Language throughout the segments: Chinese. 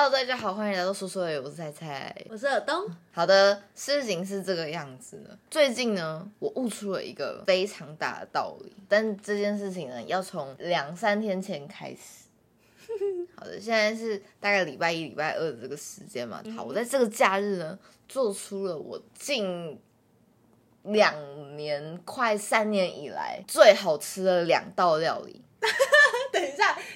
Hello，大家好，欢迎来到说说的，我是菜菜。我是尔东，好的，事情是这个样子呢。最近呢，我悟出了一个非常大的道理，但这件事情呢，要从两三天前开始。好的，现在是大概礼拜一、礼拜二的这个时间嘛。好，我在这个假日呢，做出了我近两年、快三年以来最好吃的两道料理。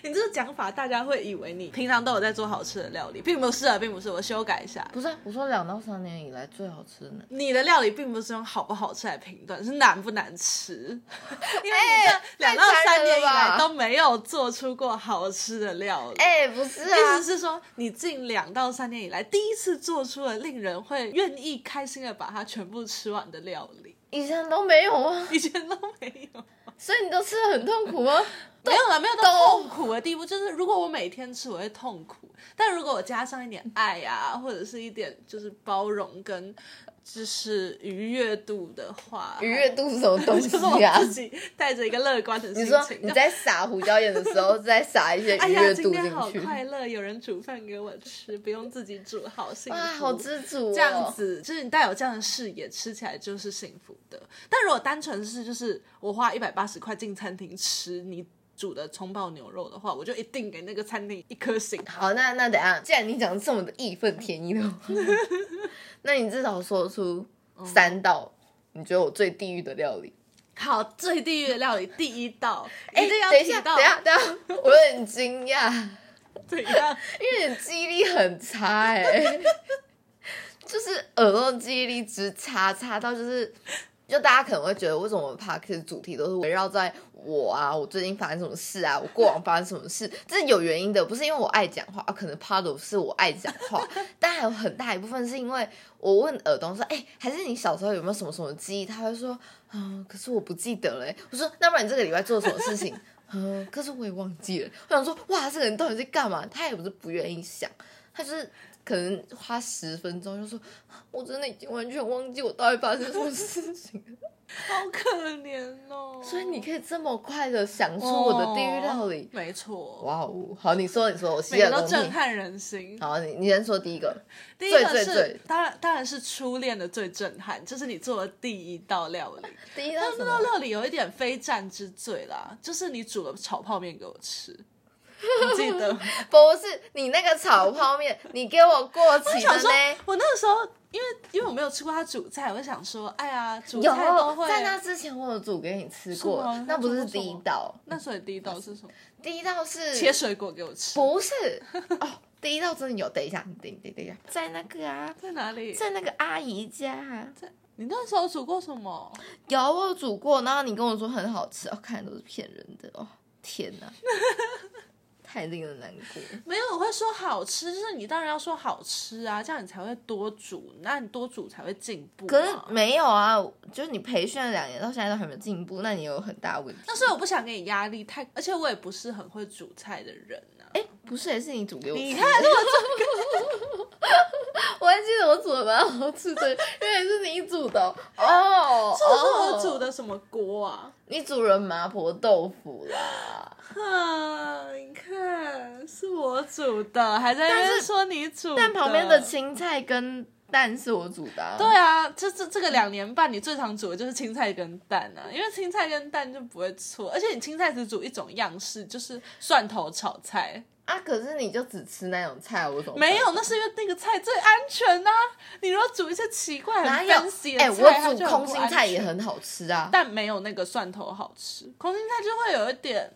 你这个讲法，大家会以为你平常都有在做好吃的料理，并不是啊，并不是。我修改一下，不是啊，我说两到三年以来最好吃的。你的料理并不是用好不好吃来评断，是难不难吃。因为你这两到三年以来都没有做出过好吃的料理。哎、不是意啊思，是说，你近两到三年以来第一次做出了令人会愿意开心的把它全部吃完的料理，以前都没有啊，以前都没有。所以你都吃的很痛苦吗？没有了，没有到痛苦的地步。就是如果我每天吃，我会痛苦；但如果我加上一点爱啊，或者是一点就是包容跟就是愉悦度的话，愉悦度是什么东西啊？自己带着一个乐观的心你情。说你在撒胡椒盐的时候，再撒一些哎呀，愉悦度今天好，快乐，有人煮饭给我吃，不用自己煮，好幸福。哇，好知足、哦。这样，子，就是你带有这样的视野，吃起来就是幸福的。但如果单纯是就是我花一百八十块进餐厅吃你煮的葱爆牛肉的话，我就一定给那个餐厅一颗星。好，那那等下，既然你讲这么的义愤填膺的话，那你至少说出三道你觉得我最地狱的料理。好，最地狱的料理第一道，哎、一定要等一下，等一下，等一下，我有点惊讶。怎样？因为你记忆力很差哎、就是耳朵记忆力直差，差到就是，就大家可能会觉得为什么我们 p a r k 主题都是围绕在我啊，我最近发生什么事啊，我过往发生什么事，这是有原因的，不是因为我爱讲话啊，可能 part of 是我爱讲话，但还有很大一部分是因为我问耳东说，哎、还是你小时候有没有什么什么记忆？他会说，嗯，可是我不记得嘞、我说，那不然你这个礼拜做什么事情？嗯，可是我也忘记了。我想说，哇，这个人到底在干嘛？他也不是不愿意想，他就是可能花十分钟就说，我真的已经完全忘记我到底发生什么事情了。好可怜哦。所以你可以这么快的想出我的地狱料理，没错，哇哦！好，你说，你说，我洗每个都。震撼人心。好，你你先说第一个，第一个是最最最当然当然是初恋的最震撼，就是你做的第一道料理。第一道道？料理有一点非战之罪啦，就是你煮了炒泡面给我吃，你记得？不是你那个炒泡面，你给我过期的呢？，我那个时候因为因为我没有吃过他煮菜，我就想说，哎呀，煮有菜都会。在那之前我有煮给你吃过，那不是第一道，那所以第一道是什么？第一道是切水果给我吃。不是 哦，第一道真的有。等一下，等等等一下，在那个啊，在哪里？在那个阿姨家啊你那时候煮过什么？有我有煮过，然后你跟我说很好吃，哦，看来都是骗人的哦，天哪，太令人难过。没有，我会说好吃，就是你当然要说好吃啊，这样你才会多煮，那你多煮才会进步、啊。可是没有啊，就是你培训了两年，到现在都还没有进步，那你有很大问题。但是我不想给你压力太，而且我也不是很会煮菜的人啊。哎，不是，也是你煮给我吃。你看，我 还记得我煮的蛮好吃的，因为是你煮的哦。哦，这是我哦煮的什么锅啊？你煮了麻婆豆腐啦。哈，你看是我煮的，还在那边说你煮的。但旁边的青菜跟蛋是我煮的、啊。对啊，这这这个两年半，你最常煮的就是青菜跟蛋啊，因为青菜跟蛋就不会错，而且你青菜只煮一种样式，就是蒜头炒菜。啊，可是你就只吃那种菜，我怎么没有，那是因为那个菜最安全呐、你如果煮一些奇怪、很哪有？fancy 的哎、我煮空心菜也很好吃啊。但没有那个蒜头好吃。空心菜就会有一点，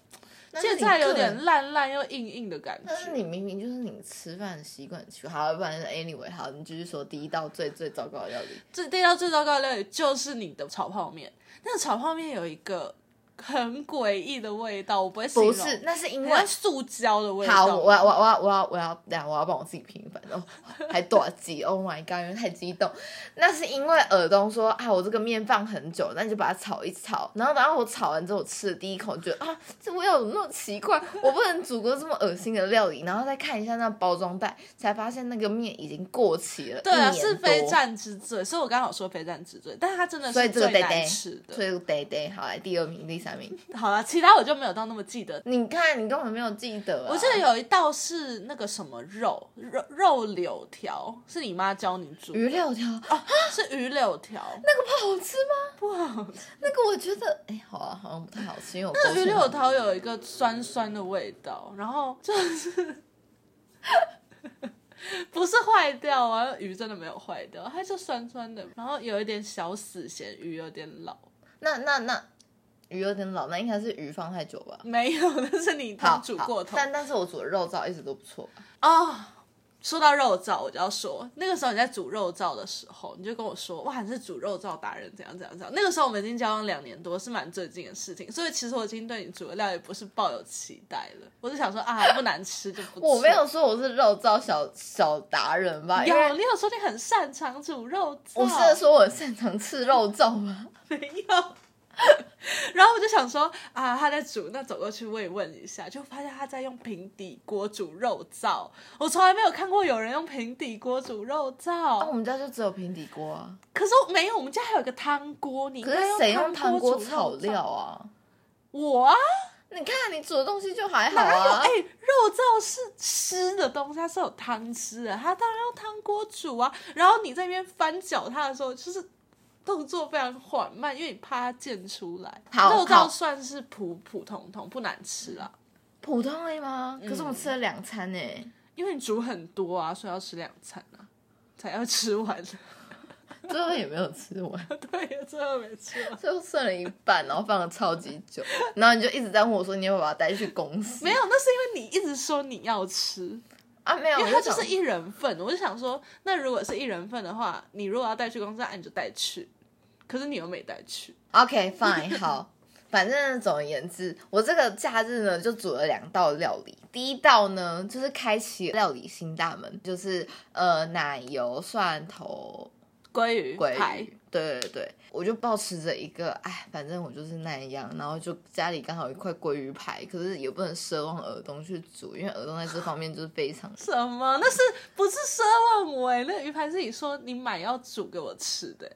芥菜有点。烂烂又硬硬的感但是觉。你明明就是你吃饭习惯去好，不然 anyway 好，你继续说第一道最最糟糕的料理。这第一道最糟糕的料理就是你的炒泡面，那个炒泡面有一个很诡异的味道，我不会形容，不是，那是因为塑胶的味道。好，我要我要我要我要我要等下我要帮我自己平反哦，还多记，Oh my god，因为太激动。那是因为耳东说啊，我这个面放很久，那你就把它炒一炒。然后然后我炒完之后，我吃了第一口，觉得啊，这味道怎么那么奇怪？我不能煮过这么恶心的料理。然后再看一下那包装袋，才发现那个面已经过期了，对啊，是非。战之罪，所以我刚好说非战之罪，但是它真的是最难吃的。所以得得，好来第二名、第三三名。好了，其他我就没有到那么记得。你看，你根本没有记得、啊。我记得有一道是那个什么肉肉肉柳条，是你妈教你煮鱼柳条，哦，是鱼柳条，那个不好吃吗？不好吃。那个我觉得，哎、好啊，好像不太好吃，因为我那个鱼柳条有一个酸酸的味道，然后就是 不是坏掉啊，鱼真的没有坏掉，它就酸酸的，然后有一点小死咸，鱼有点老。那那那鱼有点老，那应该是鱼放太久吧？没有，那是你汤煮过头但但是我煮的肉燥一直都不错吧？哦。说到肉燥，我就要说，那个时候你在煮肉燥的时候，你就跟我说，哇，你是煮肉燥达人，怎样怎样怎样。那个时候我们已经交往两年多，是蛮最近的事情，所以其实我已经对你煮的料也不是抱有期待了，我就想说啊，不难吃就不。我没有说我是肉燥小小达人吧？有，你有说你很擅长煮肉燥，我是说我擅长吃肉燥吗？没有。然后我就想说啊，他在煮，那走过去慰问一下，就发现他在用平底锅煮肉燥。我从来没有看过有人用平底锅煮肉燥啊，我燥，们家就只有平底锅啊。可是我没有，我们家还有个汤锅。你应可该是谁用汤汤锅煮炒料？啊？我啊，你看你煮的东西就还好哎、。肉燥是湿的东西，它是有汤汁的，它当然用汤锅煮啊。然后你在那边翻搅它的时候，就是动作非常缓慢，因为你怕它溅出来。肉好肉燥算是普普通通，不难吃啦。普通而已吗？可是我们吃了两餐呢、因为你煮很多啊，所以要吃两餐啊，才要吃完。最后也没有吃完，对，最后没吃完。最后剩了一半，然后放了超级久，然后你就一直在问我说你要不要把它带去公司？没有，那是因为你一直说你要吃，啊，没有，因为它就是一人份。我就想说，那如果是一人份的话，你如果要带去公司，那你就带去。可是你又没带去，OK fine 好，反正总而言之，我这个假日呢就煮了两道料理。第一道呢就是开启料理新大门，就是呃奶油蒜头鲑鱼鲑排鱼，对对对，我就保持着一个哎，反正我就是那样，然后就家里刚好有一块鲑鱼排，可是也不能奢望耳东去煮，因为耳东在这方面就是非常 什么？那是不是奢望我、欸？那个鱼排是你说你买要煮给我吃的、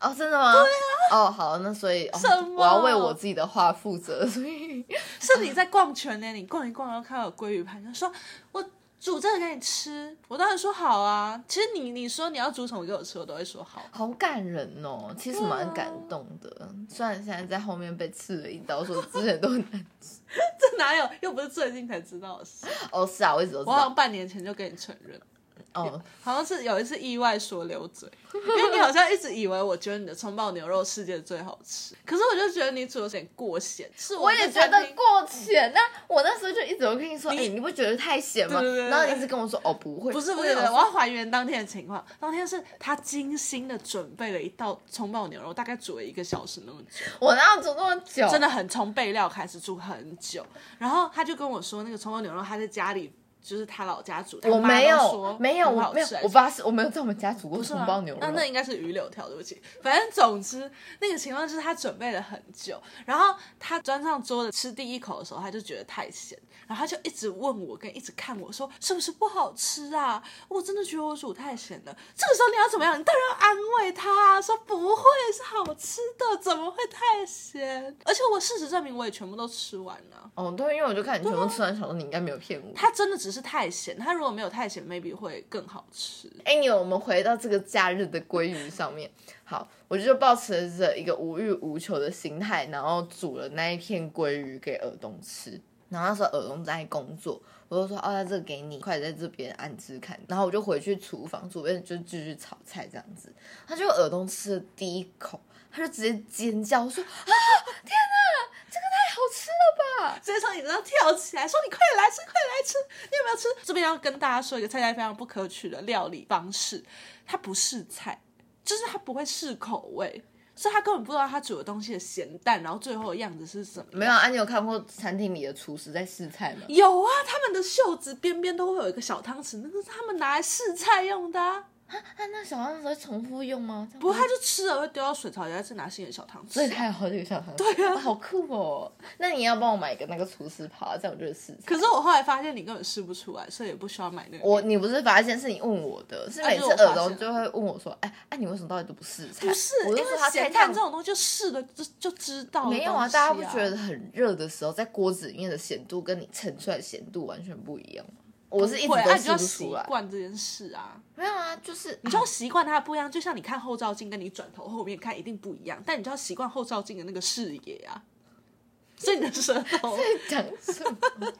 哦，真的吗？对啊。哦，好，那所以、哦、什么我要为我自己的话负责，所以 是你在逛全联，你逛一逛，然后看到有鲑鱼排，就说我煮这个给你吃。我当然说好啊。其实你你说你要煮什么给我吃，我都会说好。好感人哦，其实蛮感动的。虽然现在在后面被刺了一刀，说之前都很难吃。这哪有？又不是最近才知道的事。哦，是啊，我一直都知道。我好像半年前就跟你承认，哦，好像是有一次意外说溜嘴，因为你好像一直以为我觉得你的葱爆牛肉世界最好吃，可是我就觉得你煮的有点过咸。是我也觉得过咸。那我那时候就一直有跟你说，哎、你不觉得太咸吗？对对对对然后你一直跟我说，哦，不会，不是不是，我我要还原当天的情况。当天是他精心的准备了一道葱爆牛肉，大概煮了一个小时那么久，我哪有煮那么久？真的很从备料开始煮很久。然后他就跟我说，那个葱爆牛肉他在家里就是他老家煮，他妈我没有，没有，我没有我爸是我没有在我们家煮过不是吗葱爆牛肉。那那应该是鱼柳条，对不起。反正总之那个情况就是他准备了很久，然后他端上桌子吃第一口的时候，他就觉得太咸，然后他就一直问我，跟一直看我说是不是不好吃啊？我真的觉得我煮太咸了。这个时候你要怎么样？你当然要安慰他、啊，说不会是好吃的，怎么会太咸？而且我事实证明我也全部都吃完了。哦，对，因为我就看你全部吃完，想说你应该没有骗我。他真的只是太咸，它如果没有太咸，maybe 会更好吃。哎，你我们回到这个假日的鲑鱼上面。好，我就抱持着一个无欲无求的心态，然后煮了那一片鲑鱼给尔东吃。然后那时候尔东在工作，我就说：“哦，那这个给你，快在这边安置看。”然后我就回去厨房，左边就继续炒菜这样子。他就尔东吃了第一口，他就直接尖叫说：“啊，天哪，吃了吧！”直接从椅子上跳起来，说：“你快点来吃，快点来吃！你有没有吃？”这边要跟大家说一个菜菜非常不可取的料理方式，它不是菜，就是它不会试口味，所以他根本不知道他煮的东西的咸淡，然后最后的样子是什么。没有啊，你有看过餐厅里的厨师在试菜吗？有啊，他们的袖子边边都会有一个小汤匙，那个是他们拿来试菜用的、啊。啊，那小汤匙会重复用吗？不过他就吃了会丢到水槽里，再拿新的小汤匙。所以他有好几个小汤 匙。对啊，好酷哦！那你要帮我买一个那个厨师袍，这样我就试试。可是我后来发现你根本试不出来，所以也不需要买那个。我你不是发现是你问我的，是每次耳东就会问我说：“哎哎，你为什么到底都不试菜？”不是，我就说他咸太蛋这种东西就试了就就知道。没有啊，大家不觉得很热的时候，在锅子里面的咸度跟你盛出来的咸度完全不一样吗？我是一直都试不出来。习惯这件事啊，没有啊，就是你就要习惯它不一样。就像你看后照镜，跟你转头后面看一定不一样，但你就要习惯后照镜的那个视野啊。所以你的舌头 在讲什么？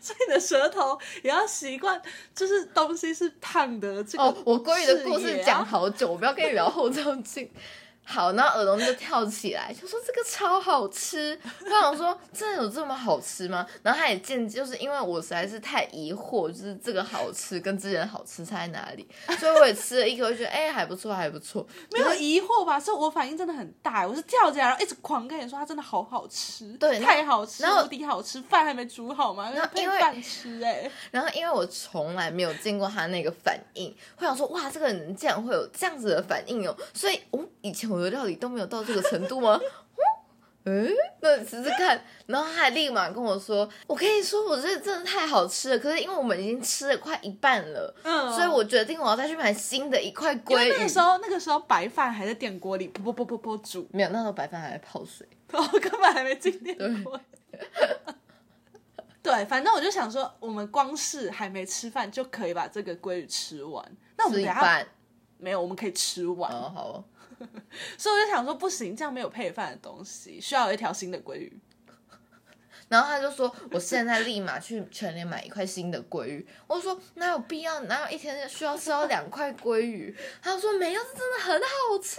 所以你的舌头也要习惯，就是东西是烫的。这个哦，我关于的故事讲好久，我不要跟你聊后照镜。好，然后耳聋就跳起来，就说这个超好吃。我想说，真的有这么好吃吗？然后他也见，就是因为我实在是太疑惑，就是这个好吃跟之前好吃差在哪里，所以我也吃了一口，觉得哎还不错，还不错。没有疑惑吧？是我反应真的很大，我是跳起来，然后一直狂跟你说，它真的好好吃，对，太好吃，无敌好吃，饭还没煮好吗？然后因为饭吃哎，然后因为我从来没有见过他那个反应，会想说哇，这个人竟然会有这样子的反应哦，所以哦，以前我的料理都没有。到这个程度吗？嗯，那你试试看。然后他还立马跟我说：“我跟你说，我这真的太好吃了。可是因为我们已经吃了快一半了，嗯，所以我决定我要再去买新的一块鲑鱼。那个时候，那个时候白饭还在电锅里，噗噗噗噗噗煮。没有，那时候白饭还在泡水，我根本还没进电锅。对，反正我就想说，我们光是还没吃饭就可以把这个鲑鱼吃完。那我们等下没有，我们可以吃完。哦，好。所以我就想说，不行，这样没有配饭的东西，需要一条新的鲑鱼。然后他就说：“我现在立马去全联买一块新的鲑鱼。”我说：“哪有必要？哪有一天需要吃到两块鲑鱼？”他说：“没有，这真的很好吃。”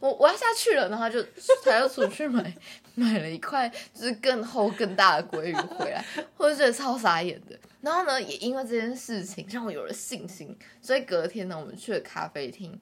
我我要下去了，然后他就他又出去买买了一块就是更厚更大的鲑鱼回来，我就觉得超傻眼的。然后呢，也因为这件事情让我有了信心，所以隔天呢，我们去了咖啡厅，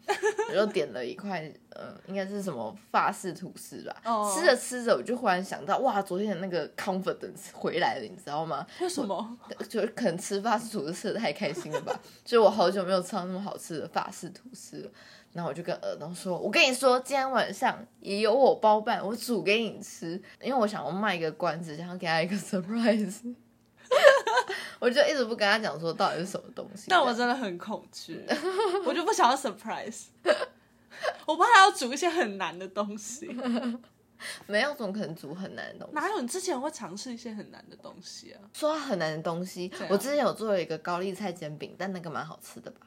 我就点了一块，呃，应该是什么法式吐司吧。吃着吃着，我就忽然想到，哇，昨天的那个 confidence 回来了，你知道吗？为什么？就是可能吃法式吐司吃的太开心了吧？就我好久没有吃到那么好吃的法式吐司了。然后我就跟尔东说：“我跟你说，今天晚上也有我包办，我煮给你吃，因为我想要卖一个关子，想要给他一个 surprise。”我就一直不跟他讲说到底是什么东西，但我真的很恐惧，我就不想要 surprise，我怕他要煮一些很难的东西，没有怎么可能煮很难的东西？哪有？你之前会尝试一些很难的东西啊？说很难的东西，我之前有做了一个高丽菜煎饼，但那个蛮好吃的吧？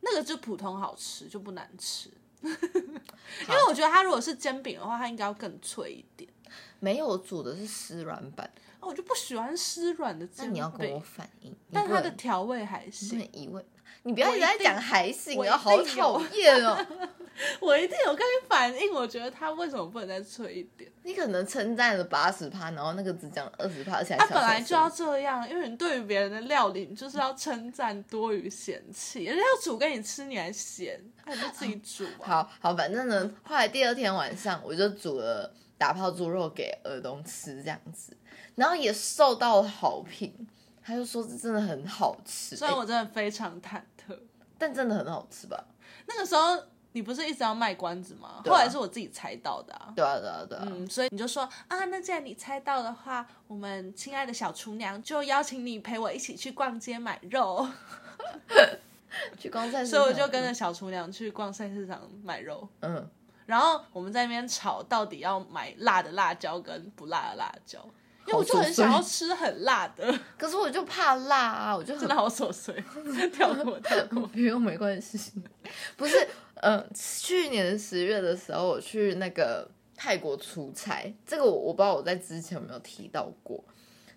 那个就普通好吃，就不难吃，因为我觉得它如果是煎饼的话，它应该要更脆一点。没有煮的是湿软版。我就不喜欢湿软的，那你要跟我反应。但它的调味还行。疑问，你不要一直在讲还行，我好讨厌哦！我一定有跟你反应，我觉得它为什么不能再脆一点？你可能称赞了八十趴，然后那个只讲了二十趴，它本来就要这样，因为你对于别人的料理，你就是要称赞多于嫌弃。人家要煮给你吃，你还嫌，那你就自己煮。好好，反正呢，后来第二天晚上，我就煮了打泡猪肉给儿东吃，这样子。然后也受到好评，他就说这真的很好吃，所以我真的非常忐忑，但真的很好吃吧？那个时候你不是一直要卖关子吗？后来是我自己猜到的，对啊对啊对啊，嗯，所以你就说啊，那既然你猜到的话，我们亲爱的小厨娘就邀请你陪我一起去逛街买肉，去逛菜市场，所以我就跟着小厨娘去逛菜市场买肉，嗯，然后我们在那边吵到底要买辣的辣椒跟不辣的辣椒。因为我就很想要吃很辣的，可是我就怕辣啊，我就真的好琐碎，跳过跳过，不用没关系。不是，嗯，去年十月的时候我去那个泰国出差，这个我我不知道我在之前有没有提到过。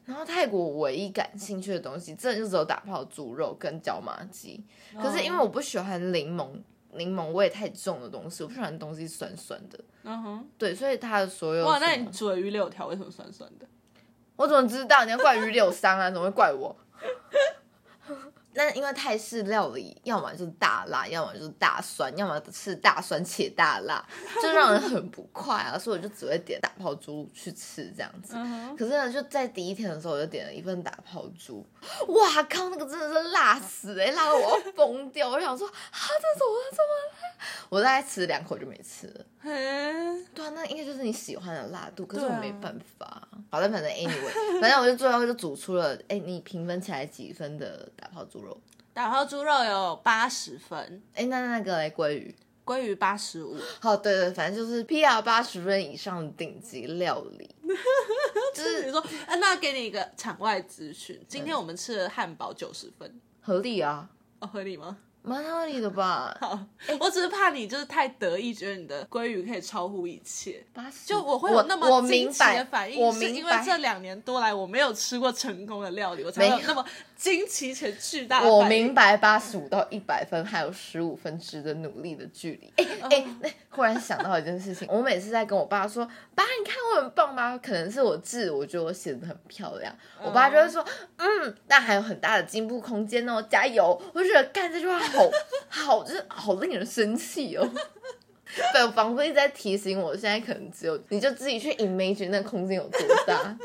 然后泰国唯一感兴趣的东西，真的就只有打泡猪肉跟椒麻鸡。可是因为我不喜欢柠檬，柠檬味太重的东西，我不喜欢东西酸酸的。嗯哼，对，所以它的所有哇，那你煮的鱼柳条为什么酸酸的？我怎么知道？你要怪于柳三啊？怎么会怪我？那因为泰式料理，要么就是大辣，要么就是大酸，要么是大酸且大辣，就让人很不快啊。所以我就只会点打泡猪去吃这样子。可是呢，就在第一天的时候，我就点了一份打泡猪，哇靠，那个真的是辣死哎、辣到我要疯掉！我想说，啊，这怎么会这么辣？我大概吃两口就没吃了。嗯对啊，那应该就是你喜欢的辣度，可是我没办法。好的，反正 anyway，反正我就最后就煮出了，哎、你评分起来几分的打泡猪肉？打抛猪肉有八十分，哎、那那个嘞，鲑鱼。鲑鱼八十五。好，对对，反正就是 PR 八十分以上的顶级料理，就是你说，啊、那给你一个场外资讯，今天我们吃的汉堡九十分，合理啊，哦，合理吗？蛮合理的吧？好，我只是怕你就是太得意，觉得你的鲑鱼可以超乎一切。就我会有那么我惊奇明白的反应，我是因为，这两年多来我没有吃过成功的料理，我才会有那么 惊奇且巨大的我明白八十五到一百分还有十五分值得努力的距离。哎哦哎，那忽然想到一件事情，我每次在跟我爸说：“爸，你看我很棒吗？”可能是我字，我觉得我写的很漂亮，我爸就会说：“嗯，但还有很大的进步空间哦，加油！”我就觉得干这句话好 好，就是好令人生气哦。对，仿佛一直在提醒我，现在可能只有你就自己去 imagine 那空间有多大。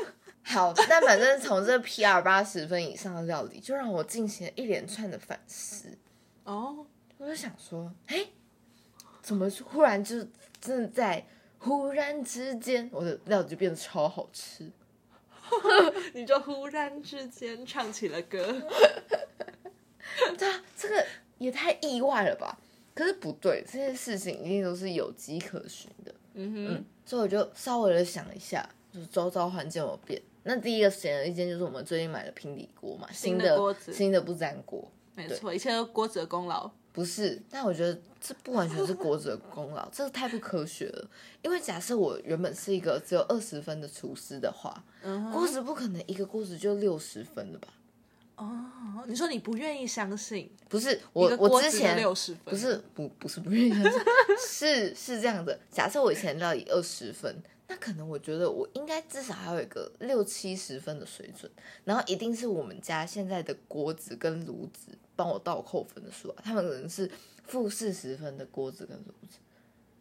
好，但反正从这 PR 八十分以上的料理，就让我进行了一连串的反思。哦，我就想说，哎，怎么忽然就真的在忽然之间，我的料理就变得超好吃？你就忽然之间唱起了歌，对啊，这个也太意外了吧？可是不对，这件事情一定都是有迹可循的。嗯哼，所以我就稍微的想一下，就是周遭环境有变。那第一个显而易见就是我们最近买的平底锅嘛，新新的的锅子新的不粘锅。没错，一切都锅子的功劳。不是，但我觉得这不完全是锅子的功劳，这个太不科学了。因为假设我原本是一个只有二十分的厨师的话，嗯锅子不可能一个锅子就六十分的吧？哦，你说你不愿意相信不是，我我之前六十分，不是不不是不愿意相信，是 是这样的。假设我以前料理二十分，那可能我觉得我应该至少还有一个六七十分的水准，然后一定是我们家现在的锅子跟炉子帮我倒扣分的数啊，他们可能是负四十分的锅子跟炉子，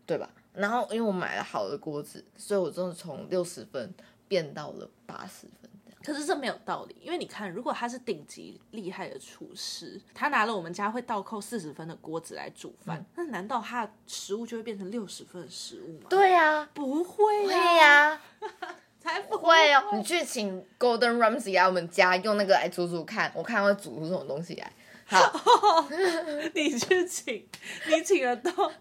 对吧？然后因为我买了好的锅子，所以我真的从六十分变到了八十分。可是这没有道理，因为你看，如果他是顶级厉害的厨师，他拿了我们家会倒扣四十分的锅子来煮饭，嗯那难道他的食物就会变成六十分的食物吗？对呀、不会会呀、呀、才不会哦，你去请 Golden Ramsy 来我们家用那个来煮煮看，我看会煮出什么东西来。好，你去请，你请得到？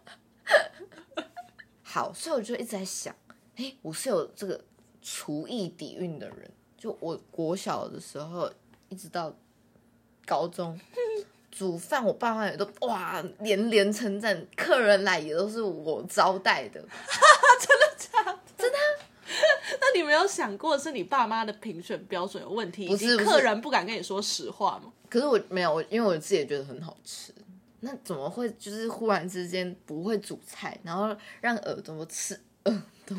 好，所以我就一直在想，哎，我是有这个厨艺底蕴的人。就我国小的时候，一直到高中，煮饭我爸妈也都哇连连称赞，客人来也都是我招待的 真的假的真的。那你没有想过是你爸妈的评选标准有问题，不是客人不敢跟你说实话吗？可是我没有，我因为我自己也觉得很好吃。那怎么会就是忽然之间不会煮菜，然后让耳朵吃耳东，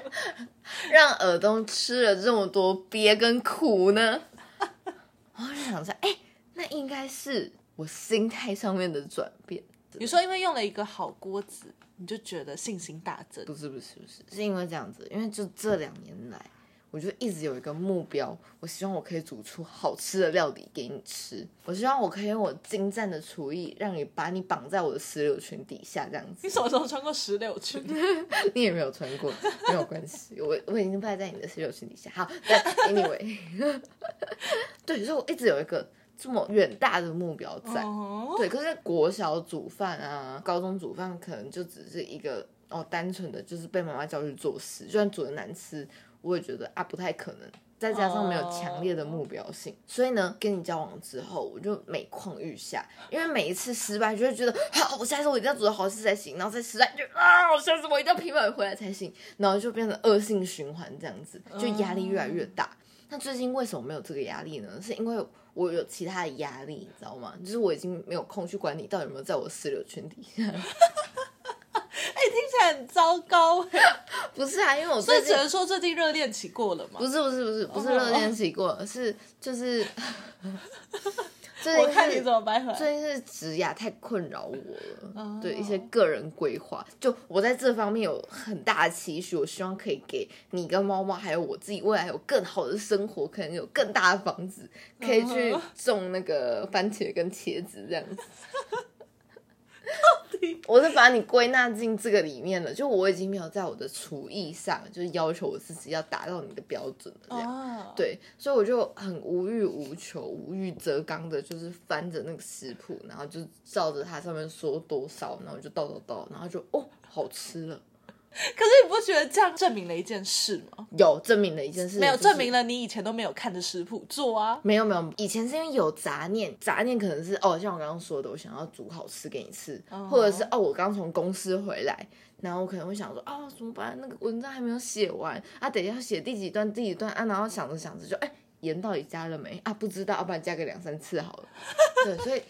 让耳东吃了这么多憋跟苦呢？我就想着，哎、那应该是我心态上面的转变。你说因为用了一个好锅子，你就觉得信心大增。不是不是不是，是因为这样子，因为就这两年来，我就一直有一个目标，我希望我可以煮出好吃的料理给你吃。我希望我可以用我精湛的厨艺，让你把你绑在我的石榴裙底下，这样子你。什么时候穿过石榴裙？你也没有穿过，没有关系，我我已经拜在你的石榴裙底下。好，但 anyway，对，所以我一直有一个这么远大的目标在。哦，对，可是国小煮饭啊，高中煮饭可能就只是一个哦，单纯的就是被妈妈叫去做事，就算煮的难吃，我也觉得啊不太可能。再加上没有强烈的目标性所以呢，跟你交往之后，我就每况愈下，因为每一次失败就会觉得，好，我下次我一定要做的好事才行，然后再失败就啊，我下次我一定要平稳回来才行，然后就变成恶性循环这样子，就压力越来越大。那最近为什么没有这个压力呢？是因为我有其他的压力，你知道吗？就是我已经没有空去管你到底有没有在我的石榴裙底下。哎、听起来很糟糕哎。不是啊，因为我所以最近只能说最近热恋期过了嘛不。是不是不是不是哦热恋期过了，是就是 最近我看你是怎么掰回来。最近是职涯太困扰我了，哦对一些个人规划，就我在这方面有很大的期许，我希望可以给你跟猫猫还有我自己未来有更好的生活，可能有更大的房子，可以去嗯种那个番茄跟茄子这样子。我是把你归纳进这个里面了，就我已经没有在我的厨艺上，就是要求我自己要达到你的标准了，这样。哦，对，所以我就很无欲无求、无欲则刚的，就是翻着那个食谱，然后就照着它上面说多少，然后就倒倒倒，然后就哦，好吃了。可是你不觉得这样证明了一件事吗？有证明了一件事，没有就是证明了你以前都没有看着食谱做啊。没有没有，以前是因为有杂念，杂念可能是哦，像我刚刚说的，我想要煮好吃给你吃，或者是哦，我刚从公司回来，然后我可能会想说啊、怎么办？那个文章还没有写完啊，等一下写第几段第几段啊，然后想着想着就哎，盐到底加了没啊？不知道，要不然加个两三次好了。对，所以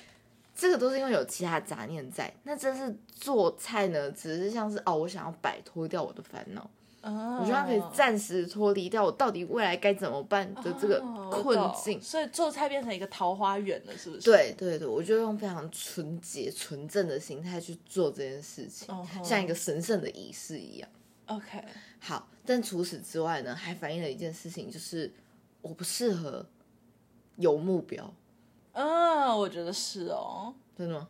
这个都是因为有其他杂念在。那真是做菜呢，只是像是哦，我想要摆脱掉我的烦恼。我我希望可以暂时脱离掉我到底未来该怎么办的这个困境。所以做菜变成一个桃花源了，是不是？，对对对，我就用非常纯洁、纯正的心态去做这件事情像一个神圣的仪式一样。OK，好，但除此之外呢，还反映了一件事情，就是我不适合有目标，嗯，我觉得是哦。真的吗？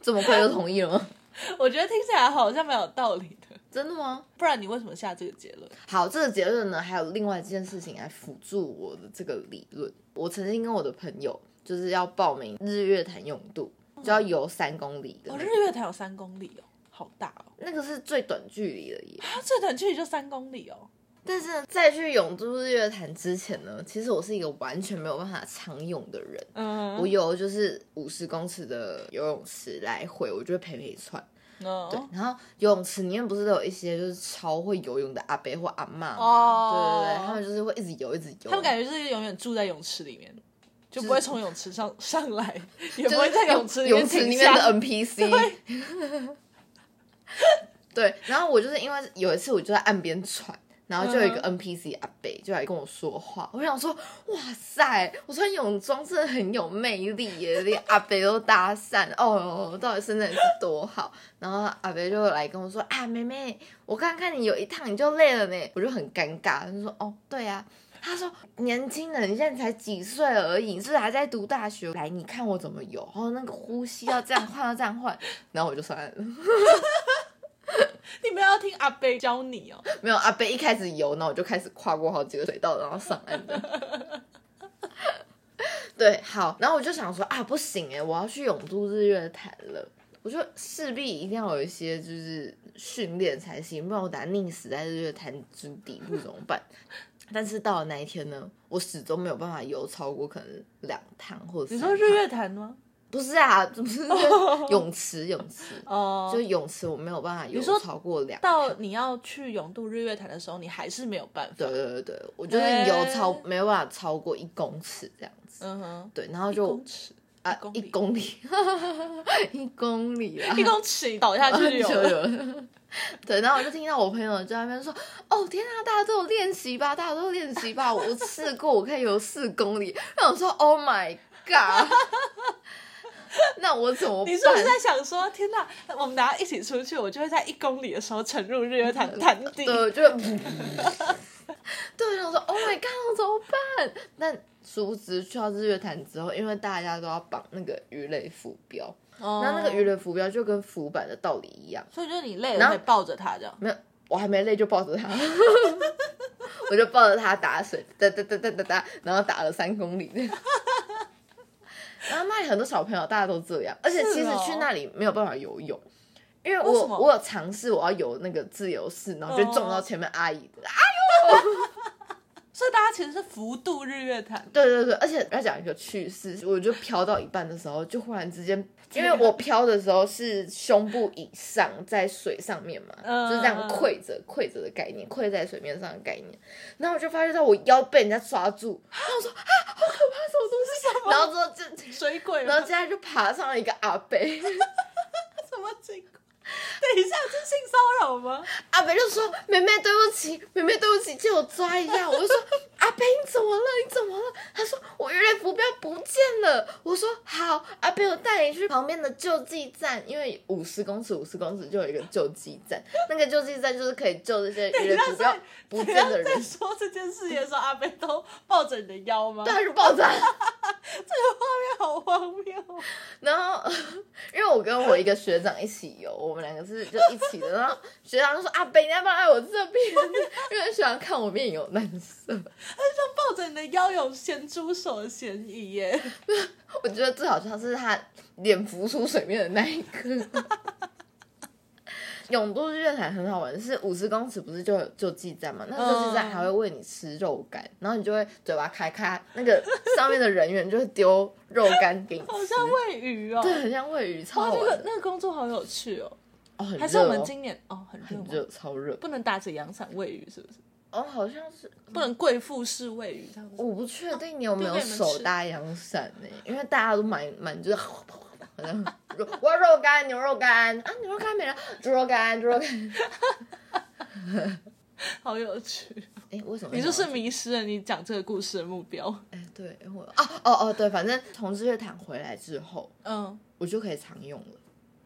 这么快就同意了吗？我觉得听起来好像蛮有道理的，真的吗？不然你为什么下这个结论？好，这个结论呢，还有另外一件事情来辅助我的这个理论。我曾经跟我的朋友就是要报名日月潭泳渡，就要游三公里的哦，日月潭有三公里哦，好大哦。那个是最短距离的耶。啊，最短距离就三公里哦。但是在去永驻日月潭之前呢，其实我是一个完全没有办法长泳的人。嗯，我游就是五十公尺的游泳池来回，我就会陪陪串。嗯对，然后游泳池里面不是都有一些就是超会游泳的阿伯或阿嬷吗？哦对对对，他们就是会一直游一直游。他们感觉就是永远住在泳池里面，就不会从泳池上上来，也不会在泳池泳池里面的 NPC。对，然后我就是因为有一次我就在岸边喘。然后就有一个嗯 NPC 阿北就来跟我说话，我想说，哇塞，我穿泳装真的很有魅力耶，连阿北都搭讪，哦，到底身材是多好。然后阿北就来跟我说，啊，妹妹，我刚看你有一趟你就累了呢，我就很尴尬，就说，哦，对啊。他说：“年轻人，你现在才几岁而已，你是不是还在读大学？来，你看我怎么游，然后那个呼吸要这样换，要这样换。”然后我就上岸了。你们要听阿贝教你哦。没有阿贝一开始游，然后我就开始跨过好几个水道，然后上岸的。对，好，然后我就想说啊，不行哎，我要去永渡日月潭了，我就势必一定要有一些就是训练才行，不然我打溺死在日月潭之底部怎么办？但是到了那一天呢，我始终没有办法游超过可能两趟或者趟你说日月潭吗？不是啊，不是泳池，泳池，哦，就泳池我没有办法游说超过两到你要去泳渡日月潭的时候，你还是没有办法。对对对对，我就是游超、没有办法超过一公尺这样子。嗯哼，对，然后一就公尺，啊一公里，一公里啊，一公尺倒下去就 就有了。对，然后我就听到我朋友在那边说：“哦天啊，大家都有练习吧，大家都有练习吧。”我试过，我可以游四公里。然后我说：“Oh my god！” 那我怎么办？你是不是在想说，天哪，我们等下一起出去，我就会在一公里的时候沉入日月潭 潭底？对，我就 对，然后说 Oh my god，我怎么办？但殊不知去到日月潭之后，因为大家都要绑那个鱼类浮标，哦那那个鱼类浮标就跟浮板的道理一样，所以就是你累了可以抱着它这样。没有，我还没累就抱着它，我就抱着它打水，哒哒哒哒哒哒，然后打了三公里。然后那里很多小朋友，大家都这样，而且其实去那里没有办法游泳，因为我我有尝试我要游那个自由式，然后就撞到前面阿姨的，哎呦 所以大家其实是浮渡日月潭。对对对，而且要讲一个趣事，我就飘到一半的时候，就忽然之间，因为我漂的时候是胸部以上在水上面嘛，嗯就是这样跪着跪着的概念，跪在水面上的概念。然后我就发现到我腰被人家抓住，然后我说啊，好可怕，什么东西？然后之后就，水鬼，然后接下来就爬上了一个阿北，什么情况？等一下，这是性骚扰吗？阿北就说：“妹妹，对不起，妹妹，对不起，借我抓一下。”我就说：“阿贝你怎么了？你怎么了？他说我鱼雷浮标不见了。我说好，阿贝我带你去旁边的救济站，因为五十公尺五十公尺就有一个救济站，那个救济站就是可以救这些鱼雷浮标不不见的人在。说这件事情的时候，阿贝都抱着你的腰吗？对，他就爆炸。这个画面好荒谬哦。然后，因为我跟我一个学长一起游，我们两个是就一起的。然后学长就说：“阿北，你要不要来我这边？”因为学长看我面有难色。抱着你的腰有咸猪手的嫌疑耶。我觉得最好像是他脸浮出水面的那一刻。永渡日月潭很好玩，是五十公尺不是就有救济站嘛？那救济站还会喂你吃肉干，然后你就会嘴巴开开，那个上面的人员就会丢肉干给你吃，好像喂鱼哦。对，很像喂鱼，超，好玩的。那个那个工作好有趣哦。哦，很还是我们今年哦很热？很热，超热。不能打着阳伞喂鱼是不是？哦，好像是，不能贵妇式喂鱼这样子。我不确定你有没有手搭阳伞呢？因为大家都买买就是好像肉我要肉干、牛肉干啊，牛肉干没了，猪肉干、猪肉干。好有趣，哎，为什么你就是迷失了你讲这个故事的目标。哎，对我哦哦哦对，反正从日月潭回来之后，嗯，我就可以常用了。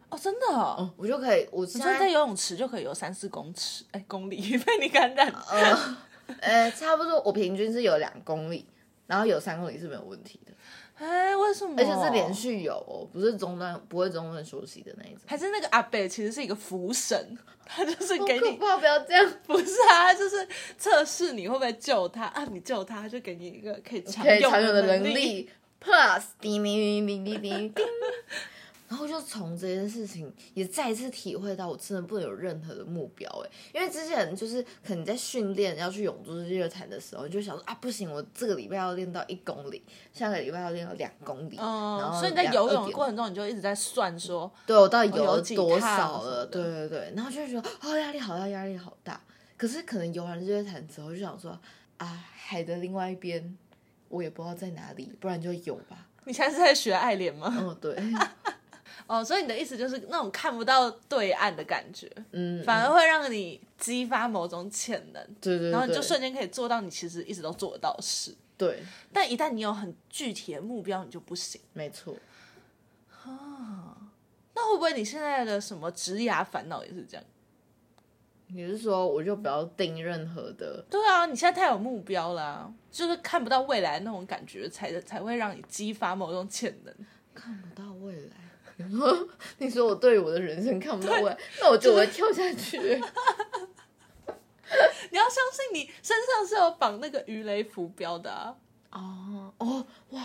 哦，真的哦。哦，我就可以，我你现在说在游泳池就可以游三四公尺，哎，公里 被你感染。呃呃差不多，我平均是有两公里，然后有三公里是没有问题的，哎，为什么？而且是连。续有哦，不是中断，不会中断休息的那一种。还是那个阿北其实是一个福神，他就是好给你可怕，不要这样。不是啊，他就是测试你会不会救他啊，你救他，他就给你一个可以常可以用常用的能力。力 plus 叮叮叮叮叮叮，然后就从这件事情也再一次体会到，我真的不能有任何的目标哎，因为之前就是可能你在训练要去永驻日月潭的时候，你就想说啊不行，我这个礼拜要练到一公里，下个礼拜要练到两公里，然嗯，后所以你在游泳的过程中，你就一直在算说，对我到底游了多少了？对对对，然后就会觉得哦压力好大，压力好大。可是可能游完日月潭之后，就想说啊，海的另外一边我也不知道在哪里，不然就游吧。你现在是在学爱莲吗？哦，对，哦，所以你的意思就是那种看不到对岸的感觉，嗯，反而会让你激发某种潜能，对对对，然后你就瞬间可以做到你其实一直都做得到的事。对，但一旦你有很具体的目标，你就不行。没错。啊那会不会你现在的什么职涯烦恼也是这样？你是说我就不要定任何的？对啊，你现在太有目标啦、就是看不到未来那种感觉，才才会让你激发某种潜能。看不到未来。你说，你说我对我的人生看不到未来，那我就会跳下去。你要相信你身上是有绑那个鱼雷浮标的啊，哦哦哇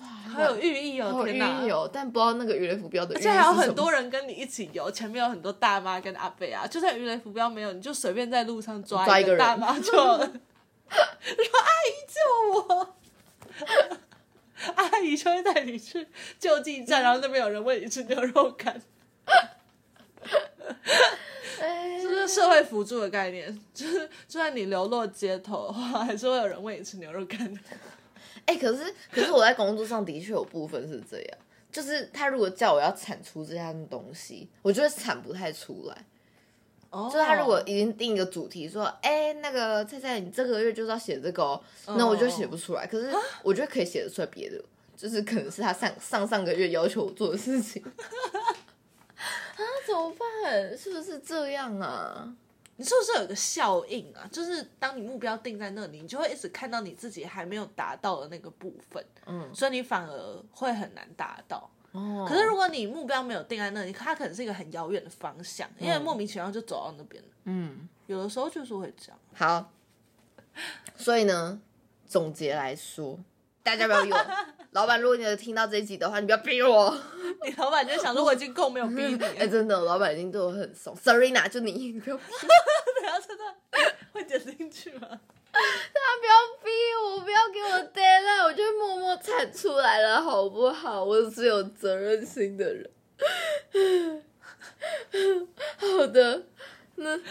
哇，好有寓意哦！好有天哪，寓意哦，但不知道那个鱼雷浮标的而且还有很多人跟你一起游，前面有很多大妈跟阿贝啊，就算鱼雷浮标没有，你就随便在路上抓抓一个大妈就 阿姨救我，阿姨就会带你去救济站，然后那边有人喂你吃牛肉干，哎这是社会辅助的概念，就是就算你流落街头的话，还是会有人喂你吃牛肉干的。哎、可是可是我在工作上的确有部分是这样，就是他如果叫我要产出这样东西，我就会产不太出来。哦就是他如果已经定一个主题说，哎、那个菜菜，你这个月就是要写这个哦，那我就写不出来。可是我觉得可以写得出来别的，就是可能是他上上上个月要求我做的事情。啊，怎么办？是不是这样啊？你是不是有一个效应啊？就是当你目标定在那里，你就会一直看到你自己还没有达到的那个部分，嗯，所以你反而会很难达到。哦，可是如果你目标没有定在那里，它可能是一个很遥远的方向，因为莫名其妙就走到那边了。嗯，有的时候就是会这样。好，所以呢，总结来说，大家不要逼我。老板，如果你有听到这一集的话，你不要逼我。你老板就想说，我已经够没有逼你了，哎、真的，老板已经对我很松。Serena，就你，你不要逼然后 真的会剪进去吗？他不要逼我，不要给我 deadline，我就默默产出来了，好不好？我是有责任心的人。好的，那比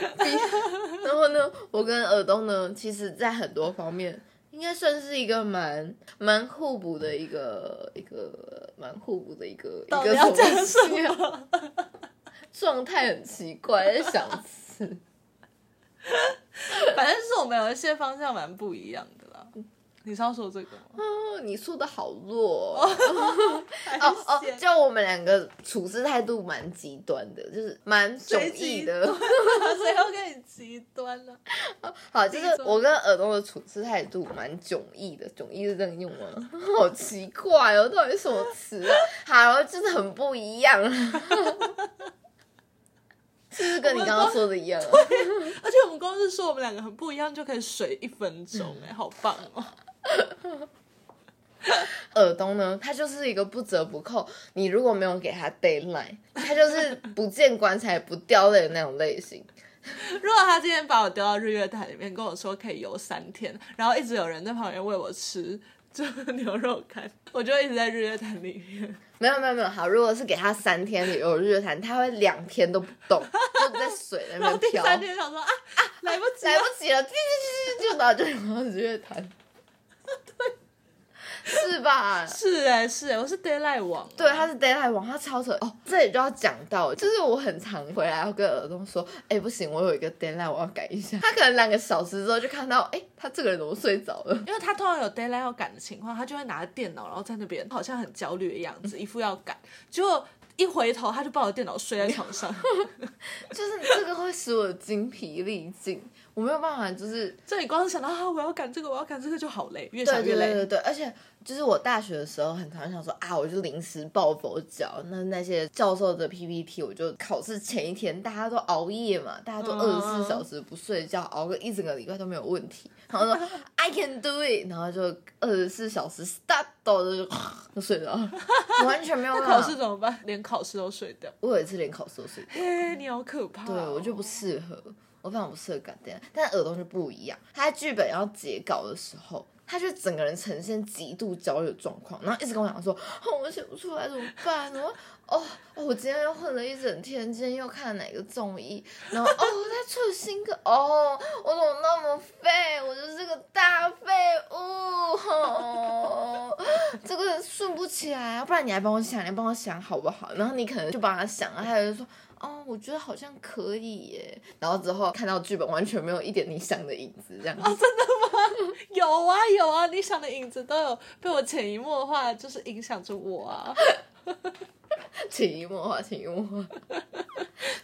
然后呢，我跟耳东呢，其实在很多方面应该算是一个蛮蛮互补的一个一个蛮互补的一个一个什么？状态很奇怪，在想吃。反正是我们有一些方向蛮不一样的啦。你是要说这个吗？哦，你说的好弱 哦哦哦哦，就我们两个处事态度蛮极端的，就是蛮迥异的。谁 要跟你极端了？好，就是我跟耳东的处事态度蛮迥异的，迥异是这样用吗？好奇怪哦，到底是什么词啊？好，就是很不一样。是不是跟你刚刚说的一样、啊？而且我们公司说我们两个很不一样，就可以水一分钟，哎，好棒哦！耳东呢，他就是一个不折不扣，你如果没有给他 d a y l i n e 他就是不见棺材不掉泪的那种类型。如果他今天把我丢到日月潭里面，跟我说可以游三天，然后一直有人在旁边喂我吃这牛肉干，我就一直在日月潭里面。没有没有没有，好，如果是给他三天旅游日月潭，他会两天都不动，就在水那边漂。第三天想说啊啊，来不及了来不及了，就就就就然后就游到日月潭。对，是吧？是哎、是哎、我是 d a y l i g h t 王、啊对，他是 d a y l i g h t 王，他超扯哦。这里就要讲到，就是我很常回来要跟耳东说，哎、不行，我有一个 d a y l i g h t 我要改一下。他可能两个小时之后就看到，哎、他这个人怎么睡着了？因为他通常有 d a y l i g h t 要赶的情况，他就会拿着电脑，然后在那边好像很焦虑的样子，一副要赶，结果一回头他就抱着电脑睡在床上。就是这个会使我精疲力尽，我没有办法，就是这里光是想到啊，我要赶这个，我要赶这个就好累，越想越累。对对对对，而且就是我大学的时候很常想说啊，我就临时抱佛脚，那那些教授的 PPT，我就考试前一天大家都熬夜嘛，大家都嗯二十四小时不睡觉，熬个一整个礼拜都没有问题，然后说 I can do it，然后就二十四小时 start 的就 就睡着了，完全没有办法考试怎么办？连考试都睡掉。我有一次连考试都睡掉。嘿，你好可怕、哦对我就不适合，我非常不适合赶电，但耳东就不一样。他在剧本要截稿的时候，他就整个人呈现极度焦虑的状况，然后一直跟我讲说：“哦，我写不出来怎么办？我哦哦，我今天又混了一整天，今天又看了哪个综艺，然后哦，我在出新歌，哦，我怎么那么废？我就是个大废物，哦，这个顺不起来！不然你来帮我想，你帮我想好不好？然后你可能就帮他想，然后他就说。哦，我觉得好像可以耶。然后之后看到剧本，完全没有一点你想的影子，这样子。有啊有啊，你想的影子都有被我潜移默化，就是影响着我啊。潜移默化，潜移默化。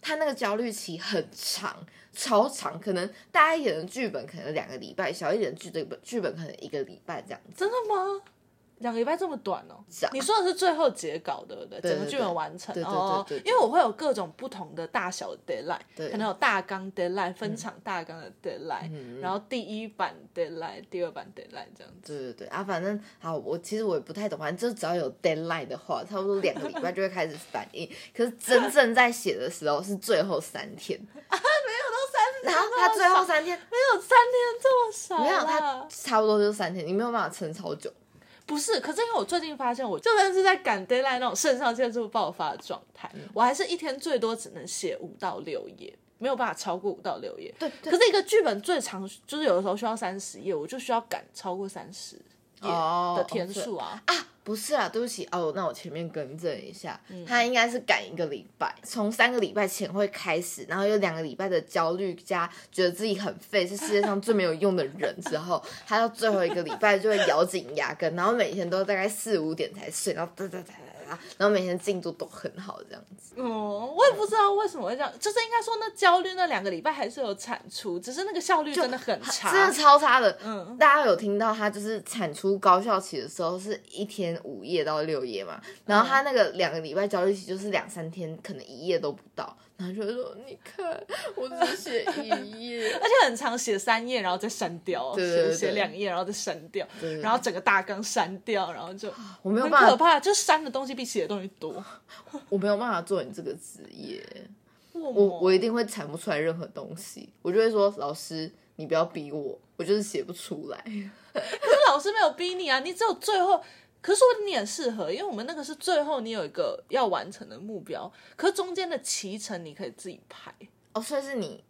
他那个焦虑期很长，超长，可能大一点的剧本可能两个礼拜，小一点的剧本剧本可能一个礼拜这样子。真的吗？两个礼拜这么短哦？你说的是最后截稿对不对？整个剧本完成哦因为我会有各种不同的大小的 deadline，对可能有大纲 deadline、分场大纲的 deadline，嗯然后第一版 deadline、第二版 deadline 这样子。对对对啊，反正好，我其实我也不太懂，反正就只要有 deadline 的话，差不多两个礼拜就会开始反应。可是真正在写的时候是最后三天，啊 没有到三，然后他最后三天没有三天这么少没有，他差不多就是三天，你没有办法撑超久。不是，可是因为我最近发现，我就算是在赶 deadline 那种肾上腺素爆发的状态，我还是一天最多只能写五到六页，没有办法超过五到六页。对对可是一个剧本最长就是有的时候需要三十页，我就需要赶超过三十页哦的天数啊。啊，不是啊，对不起哦，那我前面更正一下，嗯他应该是赶一个礼拜，从三个礼拜前会开始，然后有两个礼拜的焦虑加觉得自己很废，是世界上最没有用的人之后，他到最后一个礼拜就会咬紧牙根，然后每天都大概四五点才睡，然后哒哒哒哒哒，然后每天进度都很好这样子。哦，我也不知道为什么会这样，就是应该说那焦虑那两个礼拜还是有产出，只是那个效率真的很差。真的超差的。嗯大家有听到他就是产出高效期的时候是一天五页到六页嘛，然后他那个两个礼拜焦虑期就是两三天，可能一页都不到，然后就会说你看我只写一页，而且很长，写三页然后再删掉，对对对写写两页然后再删掉，然后整个大纲删掉，然后就我没有办法，很可怕，就删的东西比写的东西多。我没有办法做你这个职业，我我我一定会产不出来任何东西，我就会说老师你不要逼我，我就是写不出来。可是老师没有逼你啊，你只有最后。可是说不定你很适合，因为我们那个是最后你有一个要完成的目标，可是中间的骑程你可以自己排，哦，所以是你，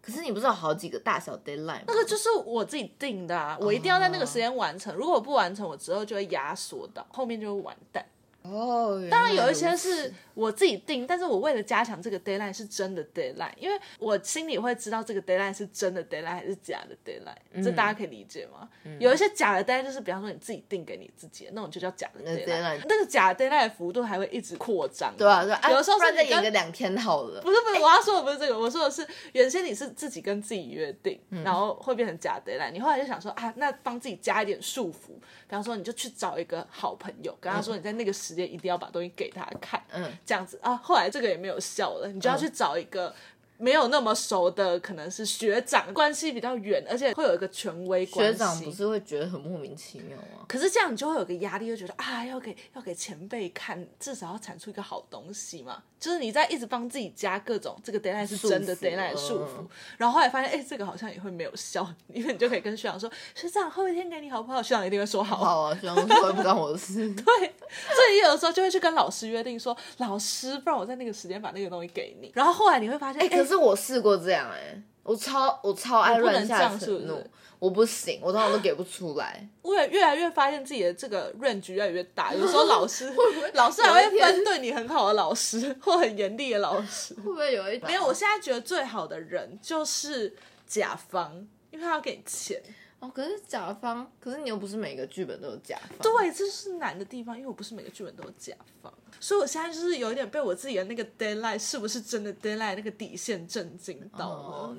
可是你不是有好几个大小 deadline 吗？那个就是我自己定的啊，我一定要在那个时间完成，如果我不完成，我之后就会压缩到后面就会完蛋。哦，当然有一些是我自己定，但是我为了加强这个 deadline 是真的 deadline，因为我心里会知道这个 deadline 是真的 deadline 还是假的 deadline，、这大家可以理解吗？有一些假的 deadline 就是比方说你自己定给你自己的那种就叫假的那 deadline，deadline 那个假 deadline 的幅度还会一直扩张，对啊，对啊，啊有的时候是你跟演个两天好了。不是不是，我要说的不是这个，我说的是原先你是自己跟自己约定，嗯。然后会变成假 deadline，你后来就想说啊，那帮自己加一点束缚，比方说你就去找一个好朋友，跟他说你在那个时间一定要把东西给他看，嗯，这样子啊，后来这个也没有效了，你就要去找一个。没有那么熟的，可能是学长，关系比较远，而且会有一个权威关系。学长不是会觉得很莫名其妙吗？可是这样你就会有个压力，就觉得啊，要给要给前辈看，至少要产出一个好东西嘛。就是你在一直帮自己加各种这个 deadline 是真的 deadline 的束缚，嗯然后后来发现，哎、这个好像也会没有效，因为你就可以跟学长说，学长后一天给你好不好？学长一定会说好。好啊，学长说不关我的事。对，所以有的时候就会去跟老师约定说，老师，不然我在那个时间把那个东西给你。然后后来你会发现，哎、哎、可是我试过这样哎、我超我超爱乱下承诺是，我不行，我通常都给不出来。我也越来越发现自己的这个 range 越来越大，有时候老师 老师还会分对你很好的老师或很严厉的老师。会不会有一没有，我现在觉得最好的人就是甲方，因为他要给你钱。哦，可是甲方，可是你又不是每个剧本都有甲方。对，这是难的地方，因为我不是每个剧本都有甲方，所以我现在就是有一点被我自己的那个 deadline 是不是真的 deadline 那个底线震惊到了。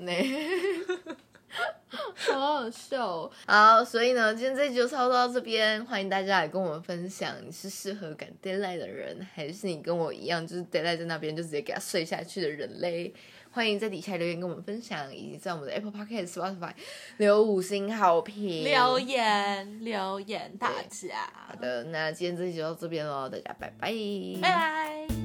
哦，好好笑、哦。好，所以呢，今天这集就操作到这边，欢迎大家来跟我们分享，你是适合赶 deadline 的人，还是你跟我一样，就是 deadline 在那边就直接给他睡下去的人类？欢迎在底下留言跟我们分享，以及在我们的 Apple Podcast、Spotify 留五星好评。留言留言大家，好的，那今天这期就到这边喽，大家拜拜，拜拜。